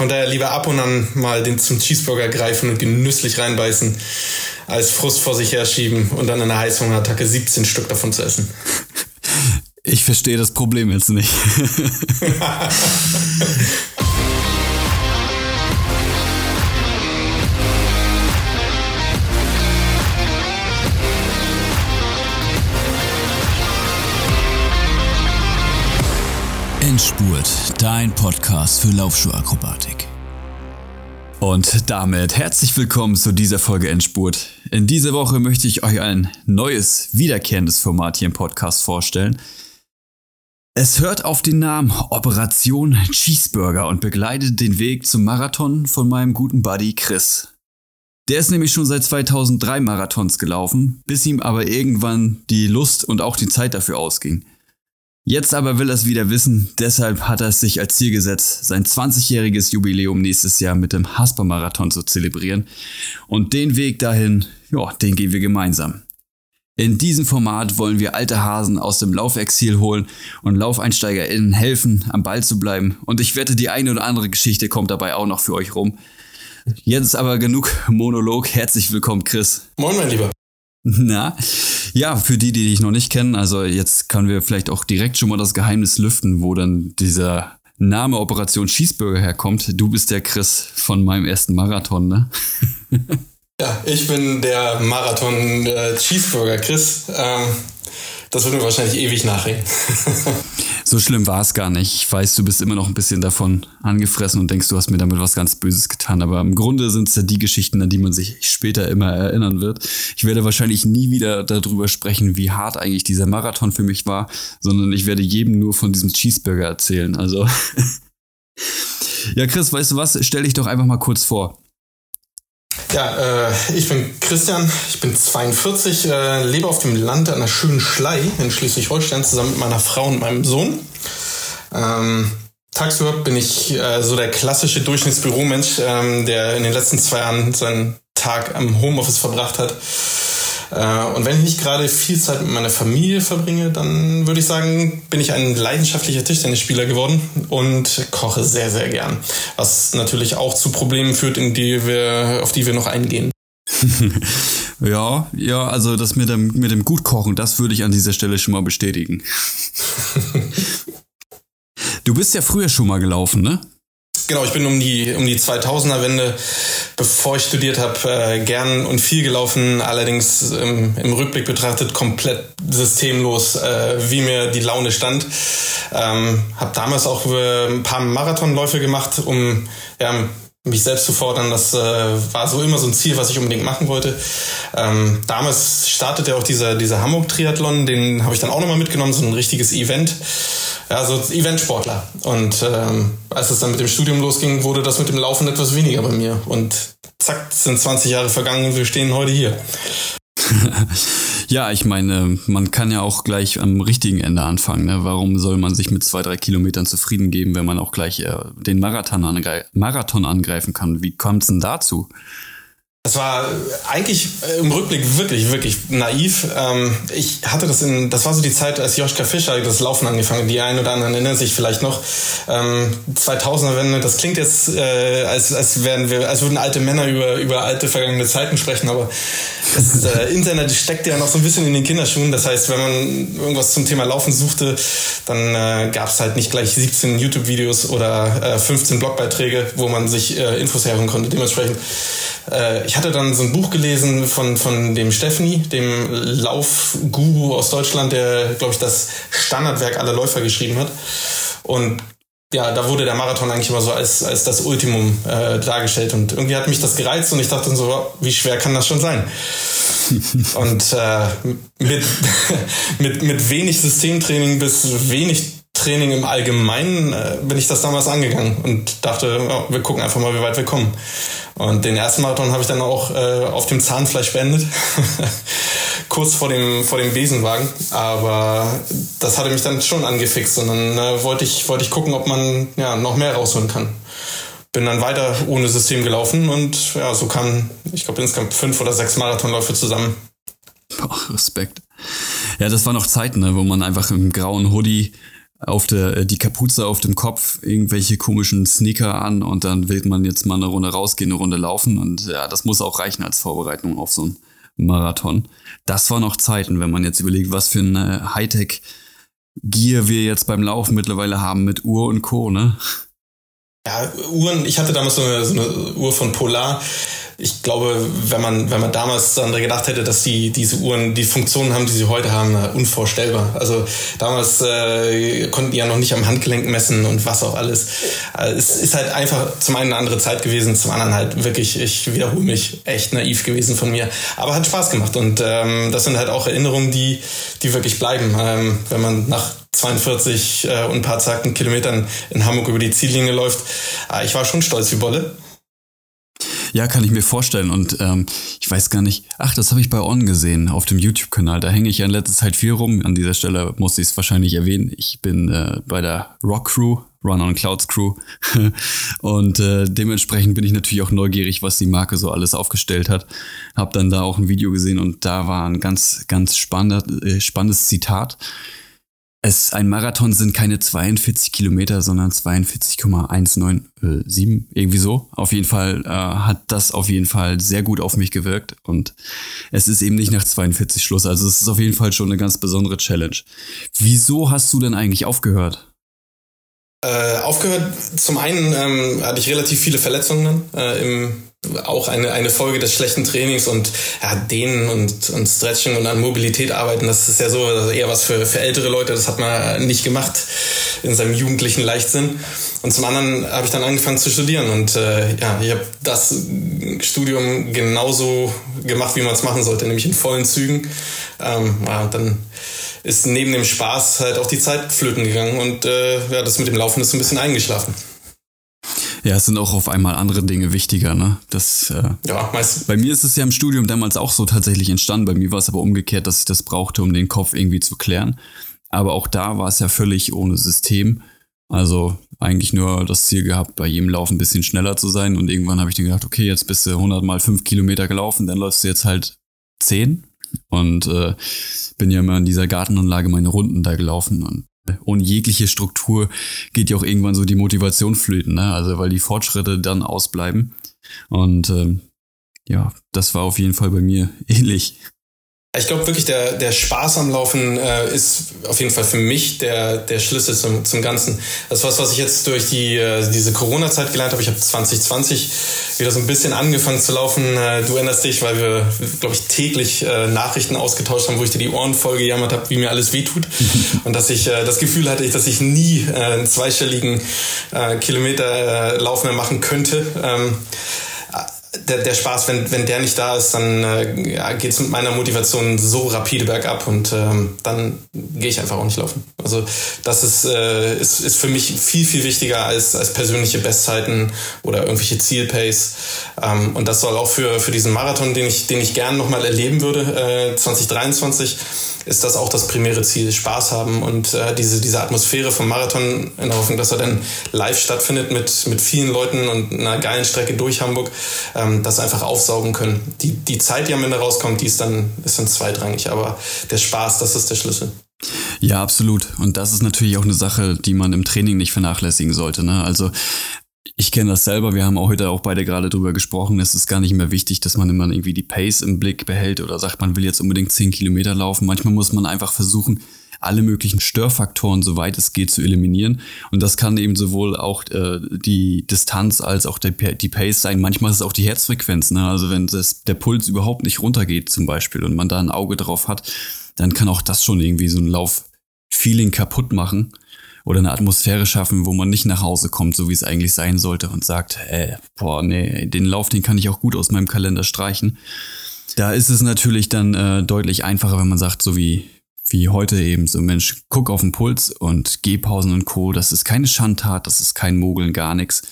Von daher lieber ab und an mal den zum Cheeseburger greifen und genüsslich reinbeißen, als Frust vor sich herschieben und dann in einer Heißhungerattacke 17 Stück davon zu essen. Ich verstehe das Problem jetzt nicht. Endspurt, dein Podcast für Laufschuhakrobatik. Und damit herzlich willkommen zu dieser Folge Endspurt. In dieser Woche möchte ich euch ein neues, wiederkehrendes Format hier im Podcast vorstellen. Es hört auf den Namen Operation Cheeseburger und begleitet den Weg zum Marathon von meinem guten Buddy Chris. Der ist nämlich schon seit 2003 Marathons gelaufen, bis ihm aber irgendwann die Lust und auch die Zeit dafür ausging. Jetzt aber will er es wieder wissen, deshalb hat er es sich als Ziel gesetzt, sein 20-jähriges Jubiläum nächstes Jahr mit dem Hasper-Marathon zu zelebrieren. Und den Weg dahin, ja, den gehen wir gemeinsam. In diesem Format wollen wir alte Hasen aus dem Laufexil holen und LaufeinsteigerInnen helfen, am Ball zu bleiben. Und ich wette, die eine oder andere Geschichte kommt dabei auch noch für euch rum. Jetzt aber genug Monolog. Herzlich willkommen, Chris. Moin, mein Lieber. Na, ja, für die, die dich noch nicht kennen, also jetzt können wir vielleicht auch direkt schon mal das Geheimnis lüften, wo dann dieser Name Operation Cheeseburger herkommt. Du bist der Chris von meinem ersten Marathon, ne? Ja, ich bin der Marathon äh, Cheeseburger Chris. Ähm, das wird mir wahrscheinlich ewig nachhängen. so schlimm war es gar nicht. Ich weiß, du bist immer noch ein bisschen davon angefressen und denkst, du hast mir damit was ganz Böses getan. Aber im Grunde sind es ja die Geschichten, an die man sich später immer erinnern wird. Ich werde wahrscheinlich nie wieder darüber sprechen, wie hart eigentlich dieser Marathon für mich war, sondern ich werde jedem nur von diesem Cheeseburger erzählen. Also. ja, Chris, weißt du was? Stell dich doch einfach mal kurz vor. Ja, äh, ich bin Christian, ich bin 42, äh, lebe auf dem Land an der schönen Schlei in Schleswig-Holstein zusammen mit meiner Frau und meinem Sohn. Ähm, tagsüber bin ich äh, so der klassische Durchschnittsbüromensch, ähm, der in den letzten zwei Jahren seinen Tag am Homeoffice verbracht hat. Äh, und wenn ich nicht gerade viel Zeit mit meiner Familie verbringe, dann würde ich sagen, bin ich ein leidenschaftlicher Tischtennisspieler geworden und koche sehr, sehr gern. Was natürlich auch zu Problemen führt, in die wir, auf die wir noch eingehen. ja, ja, also das mit dem, mit dem Gutkochen, das würde ich an dieser Stelle schon mal bestätigen. du bist ja früher schon mal gelaufen, ne? Genau, ich bin um die, um die 2000er-Wende, bevor ich studiert habe, äh, gern und viel gelaufen, allerdings ähm, im Rückblick betrachtet komplett systemlos, äh, wie mir die Laune stand. Ähm, habe damals auch äh, ein paar Marathonläufe gemacht, um ja, mich selbst zu fordern. Das äh, war so immer so ein Ziel, was ich unbedingt machen wollte. Ähm, damals startete auch dieser, dieser Hamburg-Triathlon, den habe ich dann auch nochmal mitgenommen, so ein richtiges Event ja, so Eventsportler. Und ähm, als es dann mit dem Studium losging, wurde das mit dem Laufen etwas weniger bei mir. Und zack, sind 20 Jahre vergangen und wir stehen heute hier. ja, ich meine, man kann ja auch gleich am richtigen Ende anfangen. Ne? Warum soll man sich mit zwei, drei Kilometern zufrieden geben, wenn man auch gleich äh, den Marathon, angreif Marathon angreifen kann? Wie kommt es denn dazu? Das war eigentlich äh, im Rückblick wirklich, wirklich naiv. Ähm, ich hatte das in, das war so die Zeit, als Joschka Fischer das Laufen angefangen. Die einen oder anderen erinnern sich vielleicht noch. 2000er Wende, das klingt jetzt, äh, als, als wären wir, als würden alte Männer über, über alte vergangene Zeiten sprechen, aber das äh, Internet steckt ja noch so ein bisschen in den Kinderschuhen. Das heißt, wenn man irgendwas zum Thema Laufen suchte, dann gab es halt nicht gleich 17 YouTube-Videos oder 15 Blogbeiträge, wo man sich Infos herholen konnte. Dementsprechend äh, ich hatte dann so ein Buch gelesen von, von dem Steffni, dem Laufguru aus Deutschland, der, glaube ich, das Standardwerk aller Läufer geschrieben hat. Und ja, da wurde der Marathon eigentlich immer so als, als das Ultimum äh, dargestellt. Und irgendwie hat mich das gereizt und ich dachte so, wie schwer kann das schon sein? und äh, mit, mit, mit wenig Systemtraining bis wenig Training im Allgemeinen äh, bin ich das damals angegangen und dachte, ja, wir gucken einfach mal, wie weit wir kommen. Und den ersten Marathon habe ich dann auch äh, auf dem Zahnfleisch beendet. Kurz vor dem, vor dem Besenwagen. Aber das hatte mich dann schon angefixt. Und dann äh, wollte, ich, wollte ich gucken, ob man ja, noch mehr rausholen kann. Bin dann weiter ohne System gelaufen und ja, so kamen, ich glaube, insgesamt fünf oder sechs Marathonläufe zusammen. Boah, Respekt. Ja, das war noch Zeiten, ne, wo man einfach im grauen Hoodie auf der, äh, die Kapuze auf dem Kopf, irgendwelche komischen Sneaker an und dann will man jetzt mal eine Runde rausgehen, eine Runde laufen und ja, das muss auch reichen als Vorbereitung auf so einen Marathon. Das war noch Zeiten, wenn man jetzt überlegt, was für eine Hightech-Gear wir jetzt beim Laufen mittlerweile haben mit Uhr und Co., ne? Ja, Uhren, ich hatte damals so eine, so eine Uhr von Polar, ich glaube, wenn man, wenn man damals daran gedacht hätte, dass die, diese Uhren die Funktionen haben, die sie heute haben, unvorstellbar. Also damals äh, konnten die ja noch nicht am Handgelenk messen und was auch alles. Also es ist halt einfach zum einen eine andere Zeit gewesen, zum anderen halt wirklich, ich wiederhole mich, echt naiv gewesen von mir. Aber hat Spaß gemacht und ähm, das sind halt auch Erinnerungen, die, die wirklich bleiben. Ähm, wenn man nach 42 äh, und ein paar zacken Kilometern in Hamburg über die Ziellinie läuft. Äh, ich war schon stolz wie Bolle. Ja, kann ich mir vorstellen. Und ähm, ich weiß gar nicht, ach, das habe ich bei On gesehen auf dem YouTube-Kanal. Da hänge ich ja in letzter Zeit viel rum. An dieser Stelle muss ich es wahrscheinlich erwähnen. Ich bin äh, bei der Rock Crew, Run on Clouds Crew. und äh, dementsprechend bin ich natürlich auch neugierig, was die Marke so alles aufgestellt hat. Hab dann da auch ein Video gesehen und da war ein ganz, ganz spannender, äh, spannendes Zitat es, ein Marathon sind keine 42 Kilometer, sondern 42,197, irgendwie so. Auf jeden Fall äh, hat das auf jeden Fall sehr gut auf mich gewirkt und es ist eben nicht nach 42 Schluss. Also es ist auf jeden Fall schon eine ganz besondere Challenge. Wieso hast du denn eigentlich aufgehört? Äh, aufgehört, zum einen ähm, hatte ich relativ viele Verletzungen äh, im auch eine, eine Folge des schlechten Trainings und ja, Dehnen und, und Stretching und an Mobilität arbeiten, das ist ja so eher was für, für ältere Leute, das hat man nicht gemacht in seinem jugendlichen Leichtsinn. Und zum anderen habe ich dann angefangen zu studieren und äh, ja, ich habe das Studium genauso gemacht, wie man es machen sollte, nämlich in vollen Zügen. Ähm, ja, und dann ist neben dem Spaß halt auch die Zeit flöten gegangen und äh, ja, das mit dem Laufen ist ein bisschen eingeschlafen. Ja, es sind auch auf einmal andere Dinge wichtiger, ne? Das, äh, ja, meistens. Bei mir ist es ja im Studium damals auch so tatsächlich entstanden. Bei mir war es aber umgekehrt, dass ich das brauchte, um den Kopf irgendwie zu klären. Aber auch da war es ja völlig ohne System. Also eigentlich nur das Ziel gehabt, bei jedem Lauf ein bisschen schneller zu sein. Und irgendwann habe ich dann gedacht, okay, jetzt bist du 100 mal 5 Kilometer gelaufen, dann läufst du jetzt halt 10. Und äh, bin ja immer in dieser Gartenanlage meine Runden da gelaufen. Und ohne jegliche Struktur geht ja auch irgendwann so die Motivation flöten, ne? Also weil die Fortschritte dann ausbleiben. Und ähm, ja, das war auf jeden Fall bei mir ähnlich. Ich glaube wirklich, der, der Spaß am Laufen äh, ist auf jeden Fall für mich der, der Schlüssel zum, zum Ganzen. Das ist was, was ich jetzt durch die, äh, diese Corona-Zeit gelernt habe. Ich habe 2020 wieder so ein bisschen angefangen zu laufen. Äh, du erinnerst dich, weil wir, glaube ich, täglich äh, Nachrichten ausgetauscht haben, wo ich dir die Ohren voll gejammert habe, wie mir alles wehtut. Und dass ich äh, das Gefühl hatte, dass ich nie äh, einen zweistelligen äh, Kilometer äh, Lauf mehr machen könnte. Ähm, der, der Spaß, wenn, wenn der nicht da ist, dann äh, geht es mit meiner Motivation so rapide bergab und ähm, dann gehe ich einfach auch nicht laufen. Also das ist, äh, ist, ist für mich viel, viel wichtiger als, als persönliche Bestzeiten oder irgendwelche Zielpace. Ähm, und das soll auch für, für diesen Marathon, den ich, den ich gern nochmal erleben würde, äh, 2023, ist das auch das primäre Ziel, Spaß haben und äh, diese, diese Atmosphäre vom Marathon in der Hoffnung, dass er dann live stattfindet mit, mit vielen Leuten und einer geilen Strecke durch Hamburg, ähm, das einfach aufsaugen können. Die, die Zeit, die am Ende rauskommt, die ist dann, ist dann zweitrangig, aber der Spaß, das ist der Schlüssel. Ja, absolut. Und das ist natürlich auch eine Sache, die man im Training nicht vernachlässigen sollte. Ne? Also ich kenne das selber, wir haben auch heute auch beide gerade drüber gesprochen. Es ist gar nicht mehr wichtig, dass man immer irgendwie die Pace im Blick behält oder sagt, man will jetzt unbedingt 10 Kilometer laufen. Manchmal muss man einfach versuchen, alle möglichen Störfaktoren, soweit es geht, zu eliminieren. Und das kann eben sowohl auch äh, die Distanz als auch der, die Pace sein. Manchmal ist es auch die Herzfrequenz. Ne? Also wenn das, der Puls überhaupt nicht runtergeht zum Beispiel und man da ein Auge drauf hat, dann kann auch das schon irgendwie so ein Lauf-Feeling kaputt machen oder eine Atmosphäre schaffen, wo man nicht nach Hause kommt, so wie es eigentlich sein sollte und sagt, äh, boah, nee, den Lauf, den kann ich auch gut aus meinem Kalender streichen. Da ist es natürlich dann äh, deutlich einfacher, wenn man sagt, so wie, wie heute eben so, Mensch, guck auf den Puls und Gehpausen und Co. Das ist keine Schandtat, das ist kein Mogeln, gar nichts.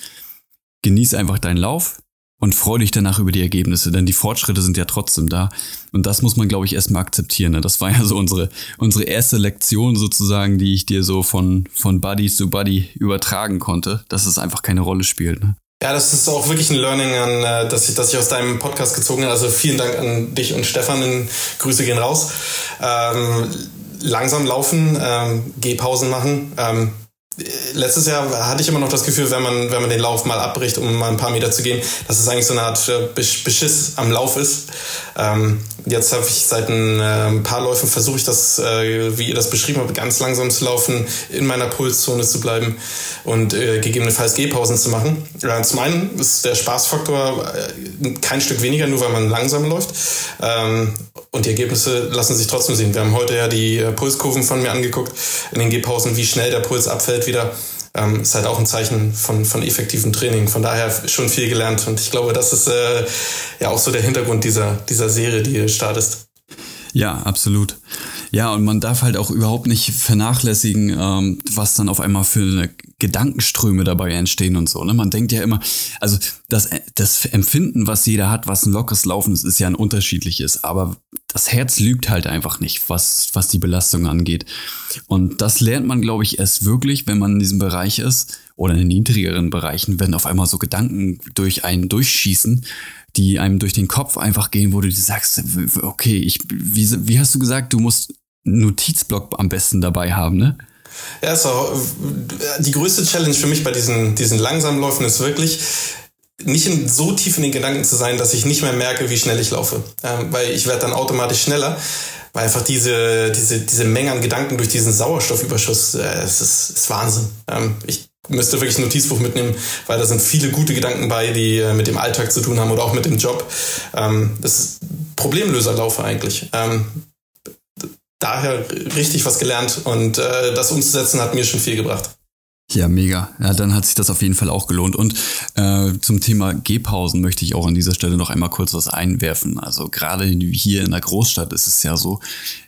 Genieß einfach deinen Lauf, und freu dich danach über die Ergebnisse, denn die Fortschritte sind ja trotzdem da. Und das muss man, glaube ich, erstmal akzeptieren. Ne? Das war ja so unsere, unsere erste Lektion sozusagen, die ich dir so von, von Buddy zu Buddy übertragen konnte, dass es einfach keine Rolle spielt. Ne? Ja, das ist auch wirklich ein Learning, an, äh, das, ich, das ich aus deinem Podcast gezogen habe. Also vielen Dank an dich und Stefan. Grüße gehen raus. Ähm, langsam laufen, ähm, Gehpausen machen. Ähm, letztes Jahr hatte ich immer noch das Gefühl, wenn man, wenn man den Lauf mal abbricht, um mal ein paar Meter zu gehen, dass es eigentlich so eine Art Beschiss am Lauf ist. Ähm, jetzt habe ich seit ein, äh, ein paar Läufen versuche ich das, äh, wie ihr das beschrieben habt, ganz langsam zu laufen, in meiner Pulszone zu bleiben und äh, gegebenenfalls Gehpausen zu machen. Zum einen ist der Spaßfaktor kein Stück weniger, nur weil man langsam läuft. Ähm, und die Ergebnisse lassen sich trotzdem sehen. Wir haben heute ja die Pulskurven von mir angeguckt in den Gehpausen, wie schnell der Puls abfällt wieder ähm, ist halt auch ein Zeichen von, von effektivem Training. Von daher schon viel gelernt. Und ich glaube, das ist äh, ja auch so der Hintergrund dieser, dieser Serie, die du startest. Ja, absolut. Ja, und man darf halt auch überhaupt nicht vernachlässigen, ähm, was dann auf einmal für Gedankenströme dabei entstehen und so. Ne? Man denkt ja immer, also das, das Empfinden, was jeder hat, was ein lockeres Laufen ist, ist ja ein unterschiedliches. Aber das Herz lügt halt einfach nicht, was, was die Belastung angeht. Und das lernt man, glaube ich, erst wirklich, wenn man in diesem Bereich ist oder in den niedrigeren Bereichen, wenn auf einmal so Gedanken durch einen durchschießen, die einem durch den Kopf einfach gehen, wo du sagst, okay, ich, wie, wie hast du gesagt, du musst Notizblock am besten dabei haben, ne? Ja, so, die größte Challenge für mich bei diesen, diesen langsamen Läufen ist wirklich, nicht in, so tief in den Gedanken zu sein, dass ich nicht mehr merke, wie schnell ich laufe. Ähm, weil ich werde dann automatisch schneller, weil einfach diese, diese, diese Menge an Gedanken durch diesen Sauerstoffüberschuss, äh, es ist, ist Wahnsinn. Ähm, ich müsste wirklich ein Notizbuch mitnehmen, weil da sind viele gute Gedanken bei, die äh, mit dem Alltag zu tun haben oder auch mit dem Job. Ähm, das ist Problemlöserlaufe eigentlich. Ähm, daher richtig was gelernt und äh, das umzusetzen hat mir schon viel gebracht. Ja, mega. Ja, dann hat sich das auf jeden Fall auch gelohnt. Und äh, zum Thema Gehpausen möchte ich auch an dieser Stelle noch einmal kurz was einwerfen. Also gerade hier in der Großstadt ist es ja so,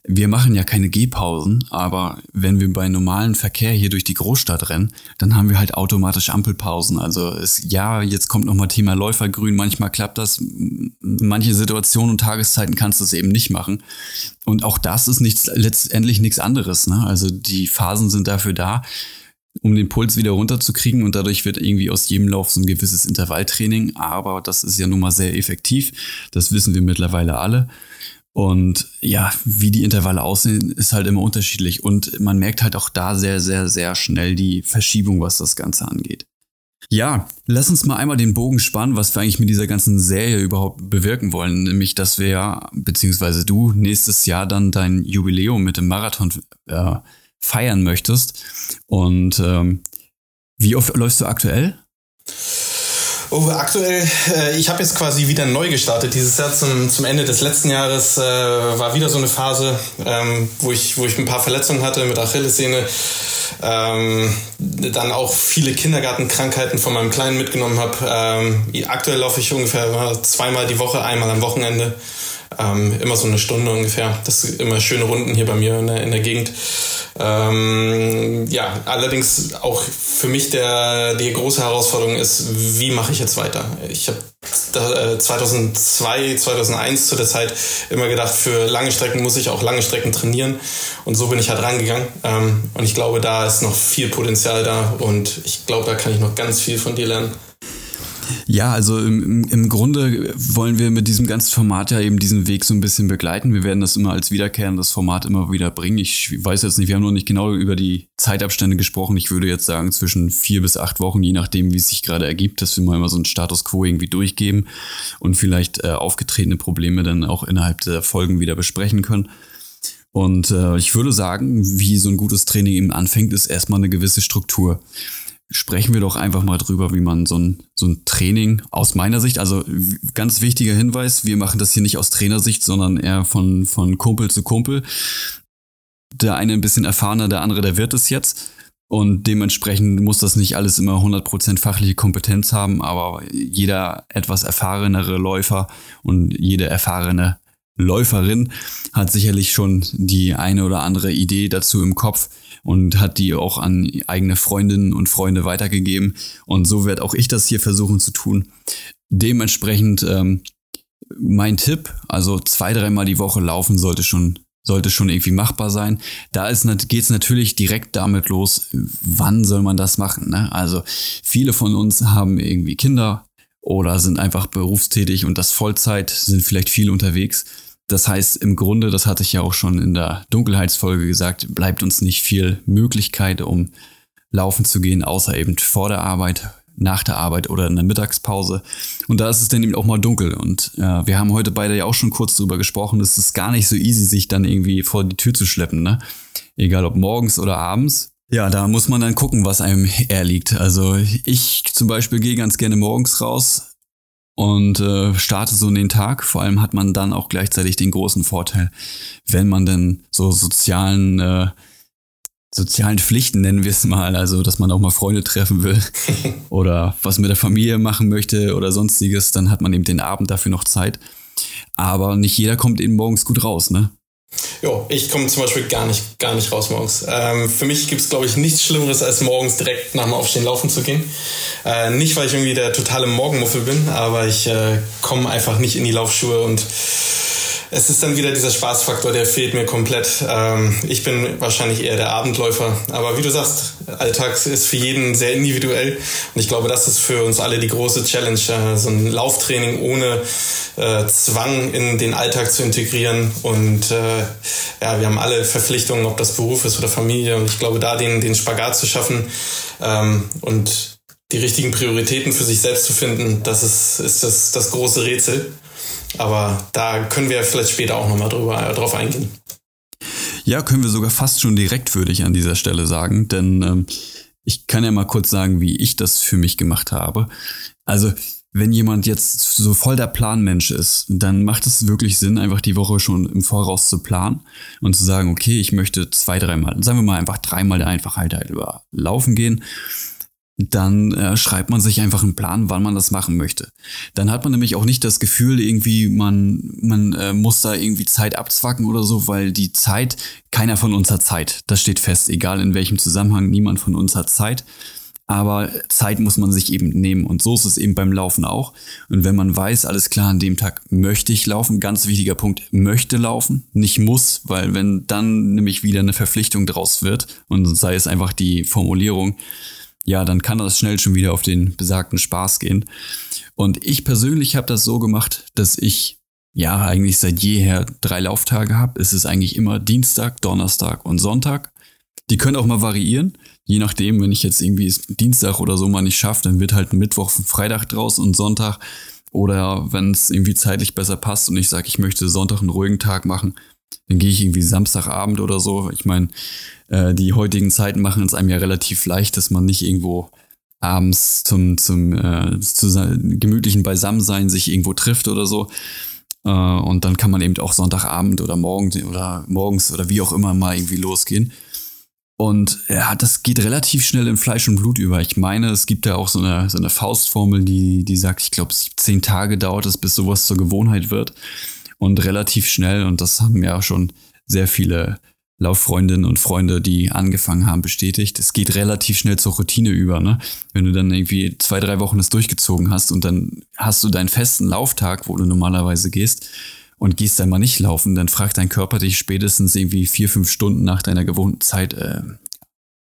wir machen ja keine Gehpausen, aber wenn wir bei normalen Verkehr hier durch die Großstadt rennen, dann haben wir halt automatisch Ampelpausen. Also es, ja, jetzt kommt nochmal Thema Läufergrün, manchmal klappt das, manche Situationen und Tageszeiten kannst du es eben nicht machen. Und auch das ist nichts, letztendlich nichts anderes. Ne? Also die Phasen sind dafür da um den Puls wieder runterzukriegen und dadurch wird irgendwie aus jedem Lauf so ein gewisses Intervalltraining, aber das ist ja nun mal sehr effektiv, das wissen wir mittlerweile alle. Und ja, wie die Intervalle aussehen, ist halt immer unterschiedlich und man merkt halt auch da sehr, sehr, sehr schnell die Verschiebung, was das Ganze angeht. Ja, lass uns mal einmal den Bogen spannen, was wir eigentlich mit dieser ganzen Serie überhaupt bewirken wollen. Nämlich, dass wir ja, beziehungsweise du nächstes Jahr dann dein Jubiläum mit dem Marathon äh, feiern möchtest. Und ähm, wie oft läufst du aktuell? Oh, aktuell, äh, ich habe jetzt quasi wieder neu gestartet. Dieses Jahr zum, zum Ende des letzten Jahres äh, war wieder so eine Phase, ähm, wo, ich, wo ich ein paar Verletzungen hatte mit Achillessehne. Ähm, dann auch viele Kindergartenkrankheiten von meinem Kleinen mitgenommen habe. Ähm, aktuell laufe ich ungefähr zweimal die Woche, einmal am Wochenende. Ähm, immer so eine Stunde ungefähr. Das sind immer schöne Runden hier bei mir in der, in der Gegend. Ähm, ja, allerdings auch für mich der, die große Herausforderung ist, wie mache ich jetzt weiter? Ich habe äh, 2002, 2001 zu der Zeit immer gedacht, für lange Strecken muss ich auch lange Strecken trainieren. Und so bin ich halt rangegangen. Ähm, und ich glaube, da ist noch viel Potenzial da und ich glaube, da kann ich noch ganz viel von dir lernen. Ja, also im, im Grunde wollen wir mit diesem ganzen Format ja eben diesen Weg so ein bisschen begleiten. Wir werden das immer als wiederkehrendes Format immer wieder bringen. Ich weiß jetzt nicht, wir haben noch nicht genau über die Zeitabstände gesprochen. Ich würde jetzt sagen zwischen vier bis acht Wochen, je nachdem, wie es sich gerade ergibt, dass wir mal immer so einen Status quo irgendwie durchgeben und vielleicht äh, aufgetretene Probleme dann auch innerhalb der Folgen wieder besprechen können. Und äh, ich würde sagen, wie so ein gutes Training eben anfängt, ist erstmal eine gewisse Struktur sprechen wir doch einfach mal drüber, wie man so ein, so ein Training aus meiner Sicht, also ganz wichtiger Hinweis, wir machen das hier nicht aus Trainersicht, sondern eher von, von Kumpel zu Kumpel. Der eine ein bisschen erfahrener, der andere, der wird es jetzt. Und dementsprechend muss das nicht alles immer 100% fachliche Kompetenz haben, aber jeder etwas erfahrenere Läufer und jede erfahrene Läuferin hat sicherlich schon die eine oder andere Idee dazu im Kopf und hat die auch an eigene Freundinnen und Freunde weitergegeben. Und so werde auch ich das hier versuchen zu tun. Dementsprechend ähm, mein Tipp, also zwei, dreimal die Woche laufen sollte schon sollte schon irgendwie machbar sein. Da geht es natürlich direkt damit los, wann soll man das machen. Ne? Also viele von uns haben irgendwie Kinder oder sind einfach berufstätig und das Vollzeit, sind vielleicht viel unterwegs Das heißt, im Grunde, das hatte ich ja auch schon in der Dunkelheitsfolge gesagt, bleibt uns nicht viel Möglichkeit, um laufen zu gehen, außer eben vor der Arbeit, nach der Arbeit oder in der Mittagspause. Und da ist es dann eben auch mal dunkel. Und äh, wir haben heute beide ja auch schon kurz drüber gesprochen, es ist gar nicht so easy, sich dann irgendwie vor die Tür zu schleppen, ne? Egal ob morgens oder abends. Ja, da muss man dann gucken, was einem eher liegt. Also ich zum Beispiel gehe ganz gerne morgens raus und äh, starte so in den Tag. Vor allem hat man dann auch gleichzeitig den großen Vorteil, wenn man denn so sozialen äh, sozialen Pflichten nennen wir es mal, also dass man auch mal Freunde treffen will oder was mit der Familie machen möchte oder sonstiges, dann hat man eben den Abend dafür noch Zeit. Aber nicht jeder kommt eben morgens gut raus, ne? Jo, ich komme zum Beispiel gar nicht, gar nicht raus morgens. Ähm, für mich gibt es, glaube ich, nichts Schlimmeres, als morgens direkt nach dem Aufstehen laufen zu gehen. Äh, nicht, weil ich irgendwie der totale Morgenmuffel bin, aber ich äh, komme einfach nicht in die Laufschuhe und es ist dann wieder dieser Spaßfaktor, der fehlt mir komplett. Ähm, ich bin wahrscheinlich eher der Abendläufer. Aber wie du sagst, Alltag ist für jeden sehr individuell. Und ich glaube, das ist für uns alle die große Challenge, äh, so ein Lauftraining ohne äh, Zwang in den Alltag zu integrieren. Und äh, ja, wir haben alle Verpflichtungen, ob das Beruf ist oder Familie. Und ich glaube, da den, den Spagat zu schaffen ähm, und die richtigen Prioritäten für sich selbst zu finden, das ist, ist das, das große Rätsel. Aber da können wir vielleicht später auch nochmal drüber, äh, drauf eingehen. Ja, können wir sogar fast schon direkt für dich an dieser Stelle sagen, denn ähm, ich kann ja mal kurz sagen, wie ich das für mich gemacht habe. Also, wenn jemand jetzt so voll der Planmensch ist, dann macht es wirklich Sinn, einfach die Woche schon im Voraus zu planen und zu sagen, okay, ich möchte zwei, dreimal, sagen wir mal einfach dreimal der Einfachheit halt über laufen gehen dann äh, schreibt man sich einfach einen Plan, wann man das machen möchte. Dann hat man nämlich auch nicht das Gefühl, irgendwie man, man äh, muss da irgendwie Zeit abzwacken oder so, weil die Zeit, keiner von uns hat Zeit. Das steht fest, egal in welchem Zusammenhang, niemand von uns hat Zeit. Aber Zeit muss man sich eben nehmen. Und so ist es eben beim Laufen auch. Und wenn man weiß, alles klar, an dem Tag möchte ich laufen, ganz wichtiger Punkt, möchte laufen, nicht muss, weil wenn dann nämlich wieder eine Verpflichtung draus wird und sei es einfach die Formulierung, ja, dann kann das schnell schon wieder auf den besagten Spaß gehen. Und ich persönlich habe das so gemacht, dass ich ja eigentlich seit jeher drei Lauftage habe. Es ist eigentlich immer Dienstag, Donnerstag und Sonntag. Die können auch mal variieren, je nachdem, wenn ich jetzt irgendwie Dienstag oder so mal nicht schaffe, dann wird halt Mittwoch, Freitag draus und Sonntag. Oder wenn es irgendwie zeitlich besser passt und ich sage, ich möchte Sonntag einen ruhigen Tag machen, dann gehe ich irgendwie Samstagabend oder so. Ich meine, äh, die heutigen Zeiten machen es einem ja relativ leicht, dass man nicht irgendwo abends zum, zum äh, zu gemütlichen Beisammensein sich irgendwo trifft oder so. Äh, und dann kann man eben auch Sonntagabend oder morgen oder morgens oder wie auch immer mal irgendwie losgehen. Und ja, das geht relativ schnell in Fleisch und Blut über. Ich meine, es gibt ja auch so eine, so eine Faustformel, die, die sagt, ich glaube, zehn Tage dauert es, bis sowas zur Gewohnheit wird und relativ schnell, und das haben ja schon sehr viele Lauffreundinnen und Freunde, die angefangen haben, bestätigt. Es geht relativ schnell zur Routine über, ne? Wenn du dann irgendwie zwei, drei Wochen das durchgezogen hast und dann hast du deinen festen Lauftag, wo du normalerweise gehst und gehst dann mal nicht laufen, dann fragt dein Körper dich spätestens irgendwie vier, fünf Stunden nach deiner gewohnten Zeit, äh,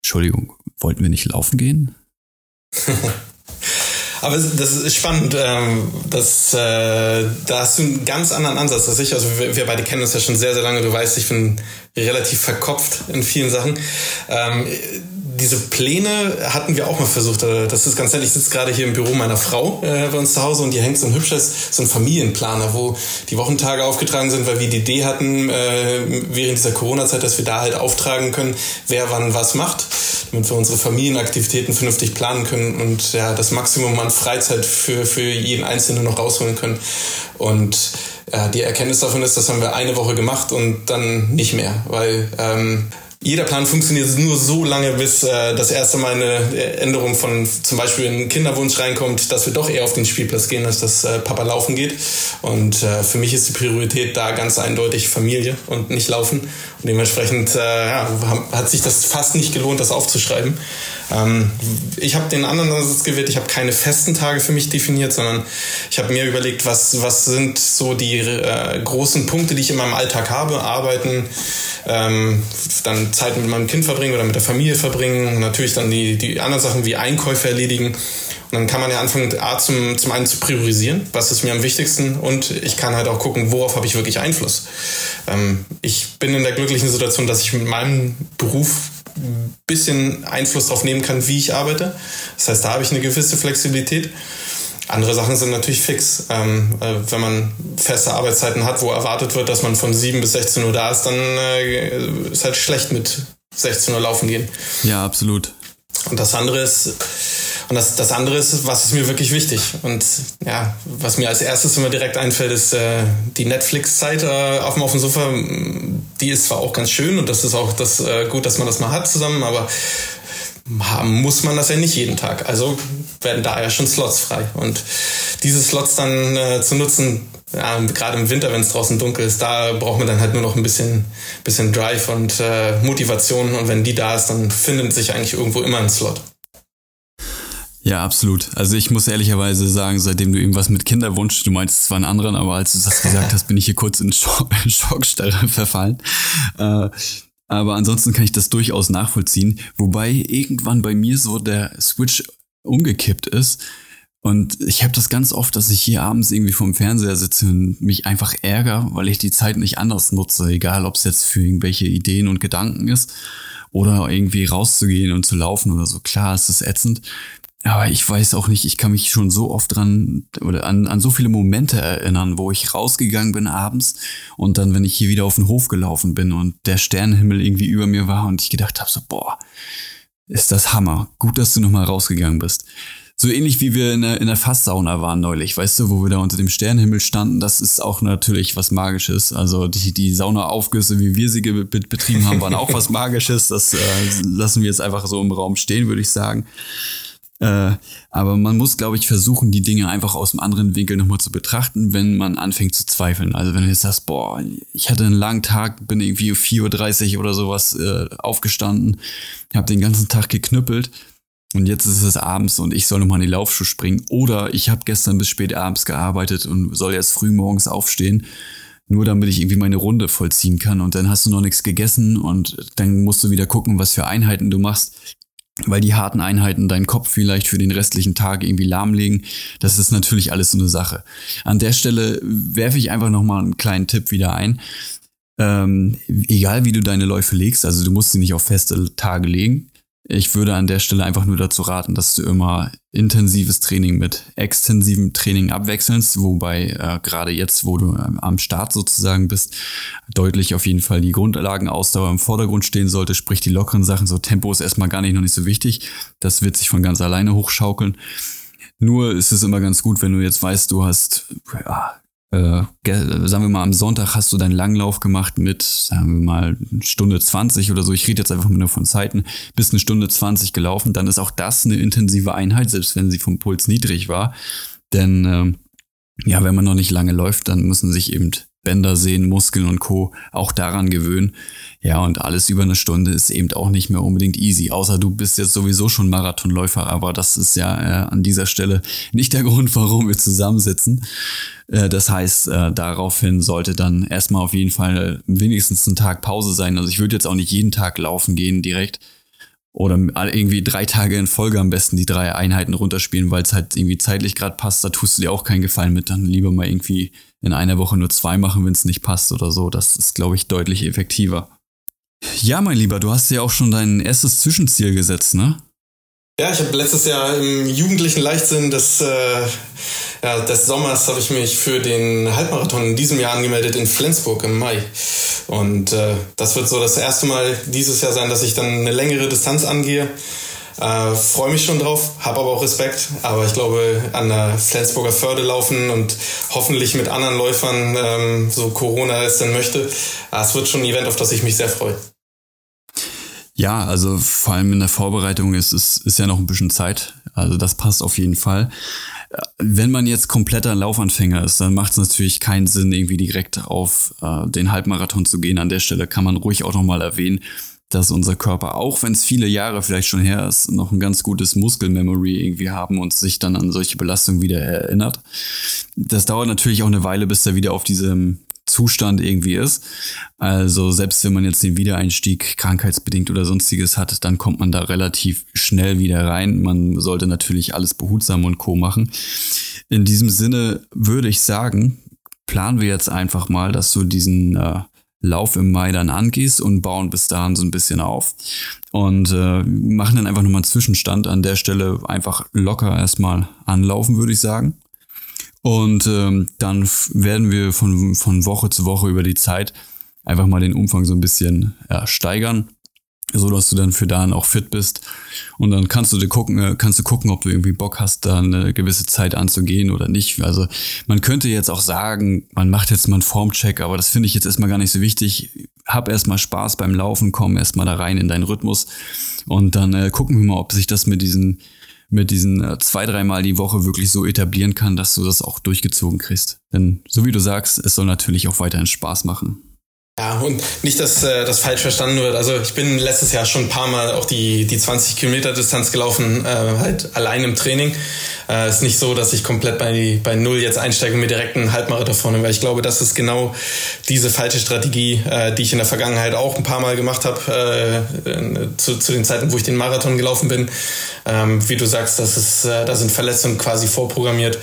Entschuldigung, wollten wir nicht laufen gehen? Aber das ist spannend. Ähm, das, äh, da hast du einen ganz anderen Ansatz als ich. Also wir, wir beide kennen uns ja schon sehr, sehr lange. Du weißt, ich bin relativ verkopft in vielen Sachen. Ähm, diese Pläne hatten wir auch mal versucht. Äh, das ist ganz nett. Ich sitze gerade hier im Büro meiner Frau äh, bei uns zu Hause und die hängt so ein hübsches, so ein Familienplaner, wo die Wochentage aufgetragen sind, weil wir die Idee hatten, äh, während dieser Corona-Zeit, dass wir da halt auftragen können, wer wann was macht, damit wir unsere Familienaktivitäten vernünftig planen können und ja, das Maximum an Freizeit für, für jeden Einzelnen noch rausholen können. Und ja, die Erkenntnis davon ist, das haben wir eine Woche gemacht und dann nicht mehr, weil ähm, jeder Plan funktioniert nur so lange, bis äh, das erste Mal eine Änderung von zum Beispiel ein Kinderwunsch reinkommt, dass wir doch eher auf den Spielplatz gehen, als dass äh, Papa laufen geht. Und äh, für mich ist die Priorität da ganz eindeutig Familie und nicht Laufen. Und dementsprechend äh, ja, hat sich das fast nicht gelohnt, das aufzuschreiben. Ähm, ich habe den anderen Ansatz gewählt. Ich habe keine festen Tage für mich definiert, sondern ich habe mir überlegt, was, was sind so die äh, großen Punkte, die ich in meinem Alltag habe. Arbeiten, ähm, dann Zeit mit meinem Kind verbringen oder mit der Familie verbringen. Natürlich dann die, die anderen Sachen wie Einkäufe erledigen. Und dann kann man ja anfangen, A, zum, zum einen zu priorisieren, was ist mir am wichtigsten. Und ich kann halt auch gucken, worauf habe ich wirklich Einfluss. Ähm, ich bin in der glücklichen Situation, dass ich mit meinem Beruf ein bisschen Einfluss darauf nehmen kann, wie ich arbeite. Das heißt, da habe ich eine gewisse Flexibilität. Andere Sachen sind natürlich fix. Ähm, äh, wenn man feste Arbeitszeiten hat, wo erwartet wird, dass man von 7 bis 16 Uhr da ist, dann äh, ist halt schlecht mit 16 Uhr laufen gehen. Ja, absolut. Und das andere ist, und das, das andere ist, was ist mir wirklich wichtig? Und ja, was mir als erstes immer direkt einfällt, ist äh, die Netflix-Zeit äh, auf, dem, auf dem Sofa. Die ist zwar auch ganz schön und das ist auch das äh, gut, dass man das mal hat zusammen, aber haben muss man das ja nicht jeden Tag. Also werden da ja schon Slots frei. Und diese Slots dann äh, zu nutzen, ja, gerade im Winter, wenn es draußen dunkel ist, da braucht man dann halt nur noch ein bisschen, bisschen Drive und äh, Motivation. Und wenn die da ist, dann findet sich eigentlich irgendwo immer ein Slot. Ja, absolut. Also ich muss ehrlicherweise sagen, seitdem du irgendwas mit Kinderwunsch, du meinst zwar einen anderen, aber als du das gesagt hast, bin ich hier kurz in Schock, Schockstarre verfallen. Äh, aber ansonsten kann ich das durchaus nachvollziehen. Wobei irgendwann bei mir so der Switch umgekippt ist. Und ich habe das ganz oft, dass ich hier abends irgendwie vorm Fernseher sitze und mich einfach ärgere, weil ich die Zeit nicht anders nutze, egal ob es jetzt für irgendwelche Ideen und Gedanken ist oder irgendwie rauszugehen und zu laufen oder so. Klar, es ist ätzend. Aber ich weiß auch nicht, ich kann mich schon so oft dran oder an, an so viele Momente erinnern, wo ich rausgegangen bin abends und dann, wenn ich hier wieder auf den Hof gelaufen bin und der Sternenhimmel irgendwie über mir war und ich gedacht habe, so, boah, ist das Hammer. Gut, dass du nochmal rausgegangen bist. So ähnlich wie wir in der, in der Fasssauna waren neulich, weißt du, wo wir da unter dem Sternenhimmel standen, das ist auch natürlich was Magisches. Also die, die Saunaaufgüsse, wie wir sie betrieben haben, waren auch was Magisches. Das äh, lassen wir jetzt einfach so im Raum stehen, würde ich sagen. Äh, aber man muss, glaube ich, versuchen, die Dinge einfach aus einem anderen Winkel nochmal zu betrachten, wenn man anfängt zu zweifeln. Also wenn du jetzt sagst, boah, ich hatte einen langen Tag, bin irgendwie 4.30 Uhr oder sowas äh, aufgestanden, habe den ganzen Tag geknüppelt und jetzt ist es abends und ich soll nochmal in die Laufschuhe springen. Oder ich habe gestern bis spät abends gearbeitet und soll jetzt früh morgens aufstehen nur damit ich irgendwie meine Runde vollziehen kann. Und dann hast du noch nichts gegessen und dann musst du wieder gucken, was für Einheiten du machst weil die harten Einheiten deinen Kopf vielleicht für den restlichen Tag irgendwie lahmlegen. Das ist natürlich alles so eine Sache. An der Stelle werfe ich einfach nochmal einen kleinen Tipp wieder ein. Ähm, egal wie du deine Läufe legst, also du musst sie nicht auf feste Tage legen. Ich würde an der Stelle einfach nur dazu raten, dass du immer intensives Training mit extensivem Training abwechselst, wobei äh, gerade jetzt, wo du ähm, am Start sozusagen bist, deutlich auf jeden Fall die Grundlagenausdauer im Vordergrund stehen sollte, sprich die lockeren Sachen, so Tempo ist erstmal gar nicht noch nicht so wichtig, das wird sich von ganz alleine hochschaukeln. Nur ist es immer ganz gut, wenn du jetzt weißt, du hast ja, äh, sagen wir mal, am Sonntag hast du deinen Langlauf gemacht mit, sagen wir mal, Stunde 20 oder so. Ich rede jetzt einfach nur von Zeiten. Bist eine Stunde 20 gelaufen, dann ist auch das eine intensive Einheit, selbst wenn sie vom Puls niedrig war. Denn äh, ja, wenn man noch nicht lange läuft, dann müssen sich eben Bänder, Sehnen, Muskeln und Co. auch daran gewöhnen. Ja, und alles über eine Stunde ist eben auch nicht mehr unbedingt easy. Außer du bist jetzt sowieso schon Marathonläufer, aber das ist ja äh, an dieser Stelle nicht der Grund, warum wir zusammensitzen. Äh, das heißt, äh, daraufhin sollte dann erstmal auf jeden Fall wenigstens ein Tag Pause sein. Also ich würde jetzt auch nicht jeden Tag laufen gehen direkt. Oder irgendwie drei Tage in Folge am besten die drei Einheiten runterspielen, weil es halt irgendwie zeitlich gerade passt. Da tust du dir auch keinen Gefallen mit. Dann lieber mal irgendwie in einer Woche nur zwei machen, wenn es nicht passt oder so. Das ist, glaube ich, deutlich effektiver. Ja, mein Lieber, du hast ja auch schon dein erstes Zwischenziel gesetzt, ne? Ja, ich habe letztes Jahr im jugendlichen Leichtsinn des, äh, ja, des Sommers habe ich mich für den Halbmarathon in diesem Jahr angemeldet in Flensburg im Mai. Und äh, das wird so das erste Mal dieses Jahr sein, dass ich dann eine längere Distanz angehe. Äh, Freue mich schon drauf, habe aber auch Respekt. Aber ich glaube, an der Flensburger Förde laufen und hoffentlich mit anderen Läufern, ähm, so Corona es denn möchte, äh, es wird schon ein Event, auf das ich mich sehr freue. Ja, also vor allem in der Vorbereitung ist es ist ja noch ein bisschen Zeit. Also das passt auf jeden Fall. Wenn man jetzt kompletter Laufanfänger ist, dann macht es natürlich keinen Sinn, irgendwie direkt auf äh, den Halbmarathon zu gehen. An der Stelle kann man ruhig auch nochmal erwähnen, dass unser Körper, auch wenn es viele Jahre vielleicht schon her ist, noch ein ganz gutes Muskelmemory irgendwie haben und sich dann an solche Belastungen wieder erinnert. Das dauert natürlich auch eine Weile, bis er wieder auf diesem Zustand irgendwie ist. Also selbst wenn man jetzt den Wiedereinstieg krankheitsbedingt oder sonstiges hat, dann kommt man da relativ schnell wieder rein. Man sollte natürlich alles behutsam und co machen. In diesem Sinne würde ich sagen, planen wir jetzt einfach mal, dass du diesen äh, Lauf im Mai dann angehst und bauen bis dahin so ein bisschen auf. Und äh, machen dann einfach nochmal einen Zwischenstand an der Stelle einfach locker erstmal anlaufen, würde ich sagen. Und ähm, dann werden wir von, von Woche zu Woche über die Zeit einfach mal den Umfang so ein bisschen ja, steigern so dass du dann für dahin auch fit bist. Und dann kannst du dir gucken, äh, kannst du gucken, ob du irgendwie Bock hast, da eine gewisse Zeit anzugehen oder nicht. Also man könnte jetzt auch sagen, man macht jetzt mal einen Formcheck, aber das finde ich jetzt erstmal gar nicht so wichtig. Hab erstmal Spaß beim Laufen, komm erstmal da rein in deinen Rhythmus und dann äh, gucken wir mal, ob sich das mit diesen mit diesen äh, zwei, dreimal die Woche wirklich so etablieren kann, dass du das auch durchgezogen kriegst. Denn so wie du sagst, es soll natürlich auch weiterhin Spaß machen. Ja, und nicht, dass äh, das falsch verstanden wird. Also ich bin letztes Jahr schon ein paar Mal auch die, die 20 Kilometer Distanz gelaufen, äh, halt allein im Training. Äh, ist nicht so, dass ich komplett bei, bei Null jetzt einsteige und mir direkt einen Halbmarathon vorne, weil ich glaube, das ist genau diese falsche Strategie, äh, die ich in der Vergangenheit auch ein paar Mal gemacht habe, äh, zu, zu den Zeiten, wo ich den Marathon gelaufen bin. Ähm, wie du sagst, das ist, äh, da sind Verletzungen quasi vorprogrammiert.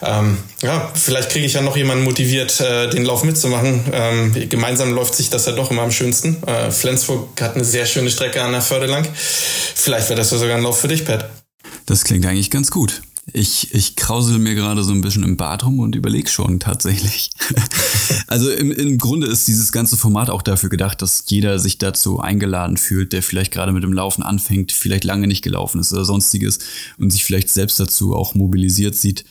Ähm, ja, vielleicht kriege ich ja noch jemanden motiviert, äh, den Lauf mitzumachen. Ähm, gemeinsam läuft sich das ja doch immer am schönsten. Äh, Flensburg hat eine sehr schöne Strecke an der Förde lang. Vielleicht wäre das ja sogar ein Lauf für dich, Pat. Das klingt eigentlich ganz gut. Ich, ich krausel mir gerade so ein bisschen im Bad rum und überlege schon tatsächlich. also im, im Grunde ist dieses ganze Format auch dafür gedacht, dass jeder sich dazu eingeladen fühlt, der vielleicht gerade mit dem Laufen anfängt, vielleicht lange nicht gelaufen ist oder sonstiges und sich vielleicht selbst dazu auch mobilisiert sieht,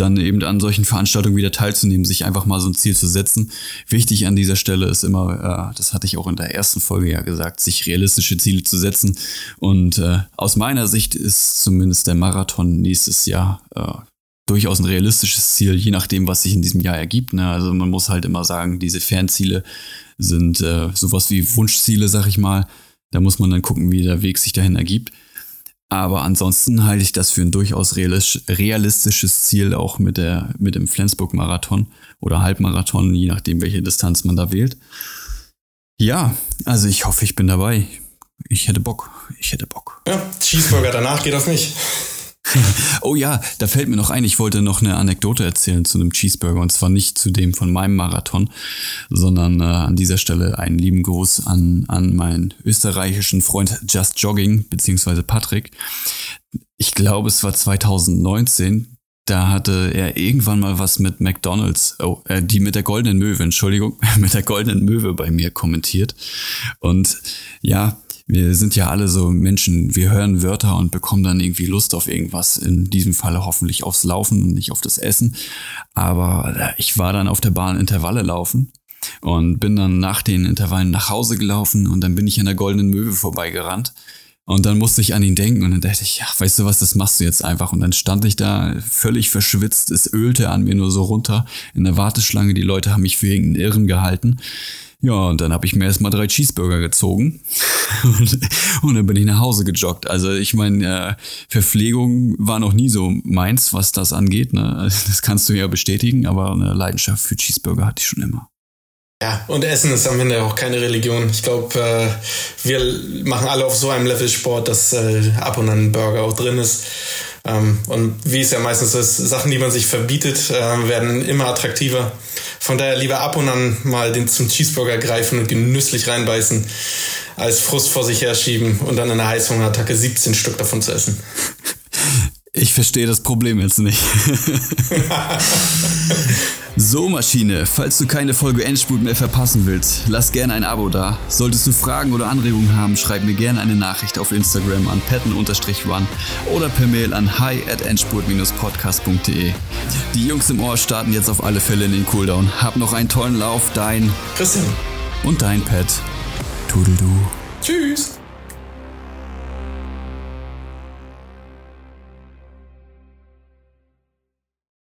dann eben an solchen Veranstaltungen wieder teilzunehmen, sich einfach mal so ein Ziel zu setzen. Wichtig an dieser Stelle ist immer, äh, das hatte ich auch in der ersten Folge ja gesagt, sich realistische Ziele zu setzen. Und äh, aus meiner Sicht ist zumindest der Marathon nächstes Jahr äh, durchaus ein realistisches Ziel, je nachdem, was sich in diesem Jahr ergibt. Ne? Also man muss halt immer sagen, diese Fernziele sind äh, sowas wie Wunschziele, sag ich mal. Da muss man dann gucken, wie der Weg sich dahin ergibt. Aber ansonsten halte ich das für ein durchaus realistisches Ziel, auch mit, der, mit dem Flensburg-Marathon oder Halbmarathon, je nachdem, welche Distanz man da wählt. Ja, also ich hoffe, ich bin dabei. Ich hätte Bock. Ich hätte Bock. Ja, Cheeseburger danach geht auf mich. oh ja, da fällt mir noch ein, ich wollte noch eine Anekdote erzählen zu einem Cheeseburger und zwar nicht zu dem von meinem Marathon, sondern äh, an dieser Stelle einen lieben Gruß an, an meinen österreichischen Freund Just Jogging, beziehungsweise Patrick. Ich glaube, es war 2019, da hatte er irgendwann mal was mit McDonalds, oh, äh, die mit der goldenen Möwe, Entschuldigung, mit der goldenen Möwe bei mir kommentiert. Und ja, wir sind ja alle so Menschen, wir hören Wörter und bekommen dann irgendwie Lust auf irgendwas. In diesem Falle hoffentlich aufs Laufen und nicht auf das Essen. Aber äh, ich war dann auf der Bahn Intervalle laufen und bin dann nach den Intervallen nach Hause gelaufen und dann bin ich an der Goldenen Möwe vorbeigerannt. Und dann musste ich an ihn denken und dann dachte ich, ja, weißt du was, das machst du jetzt einfach. Und dann stand ich da völlig verschwitzt, es ölte an mir nur so runter in der Warteschlange. Die Leute haben mich für irgendeinen Irren gehalten. Ja, und dann habe ich mir erstmal drei Cheeseburger gezogen und, und, dann bin ich nach Hause gejoggt. Also ich meine, äh, Verpflegung war noch nie so meins, was das angeht. Ne? Das kannst du ja bestätigen, aber eine Leidenschaft für Cheeseburger hatte ich schon immer. Ja, und Essen ist am Ende auch keine Religion. Ich glaube, äh, wir machen alle auf so einem Level Sport, dass äh, ab und an ein Burger auch drin ist. Ähm, und wie es ja meistens ist, Sachen, die man sich verbietet, äh, werden immer attraktiver. Von daher lieber ab und an mal den zum Cheeseburger greifen und genüsslich reinbeißen, als Frust vor sich herschieben und dann in einer Heißhungerattacke 17 Stück davon zu essen. Ich verstehe das Problem jetzt nicht. so, Maschine, falls du keine Folge Endspurt mehr verpassen willst, lass gerne ein Abo da. Solltest du Fragen oder Anregungen haben, schreib mir gerne eine Nachricht auf Instagram an patten-run oder per Mail an hi at endspurt-podcast.de. Die Jungs im Ohr starten jetzt auf alle Fälle in den Cooldown. Hab noch einen tollen Lauf, dein Christian und dein Pet. Tudeldu. Tschüss.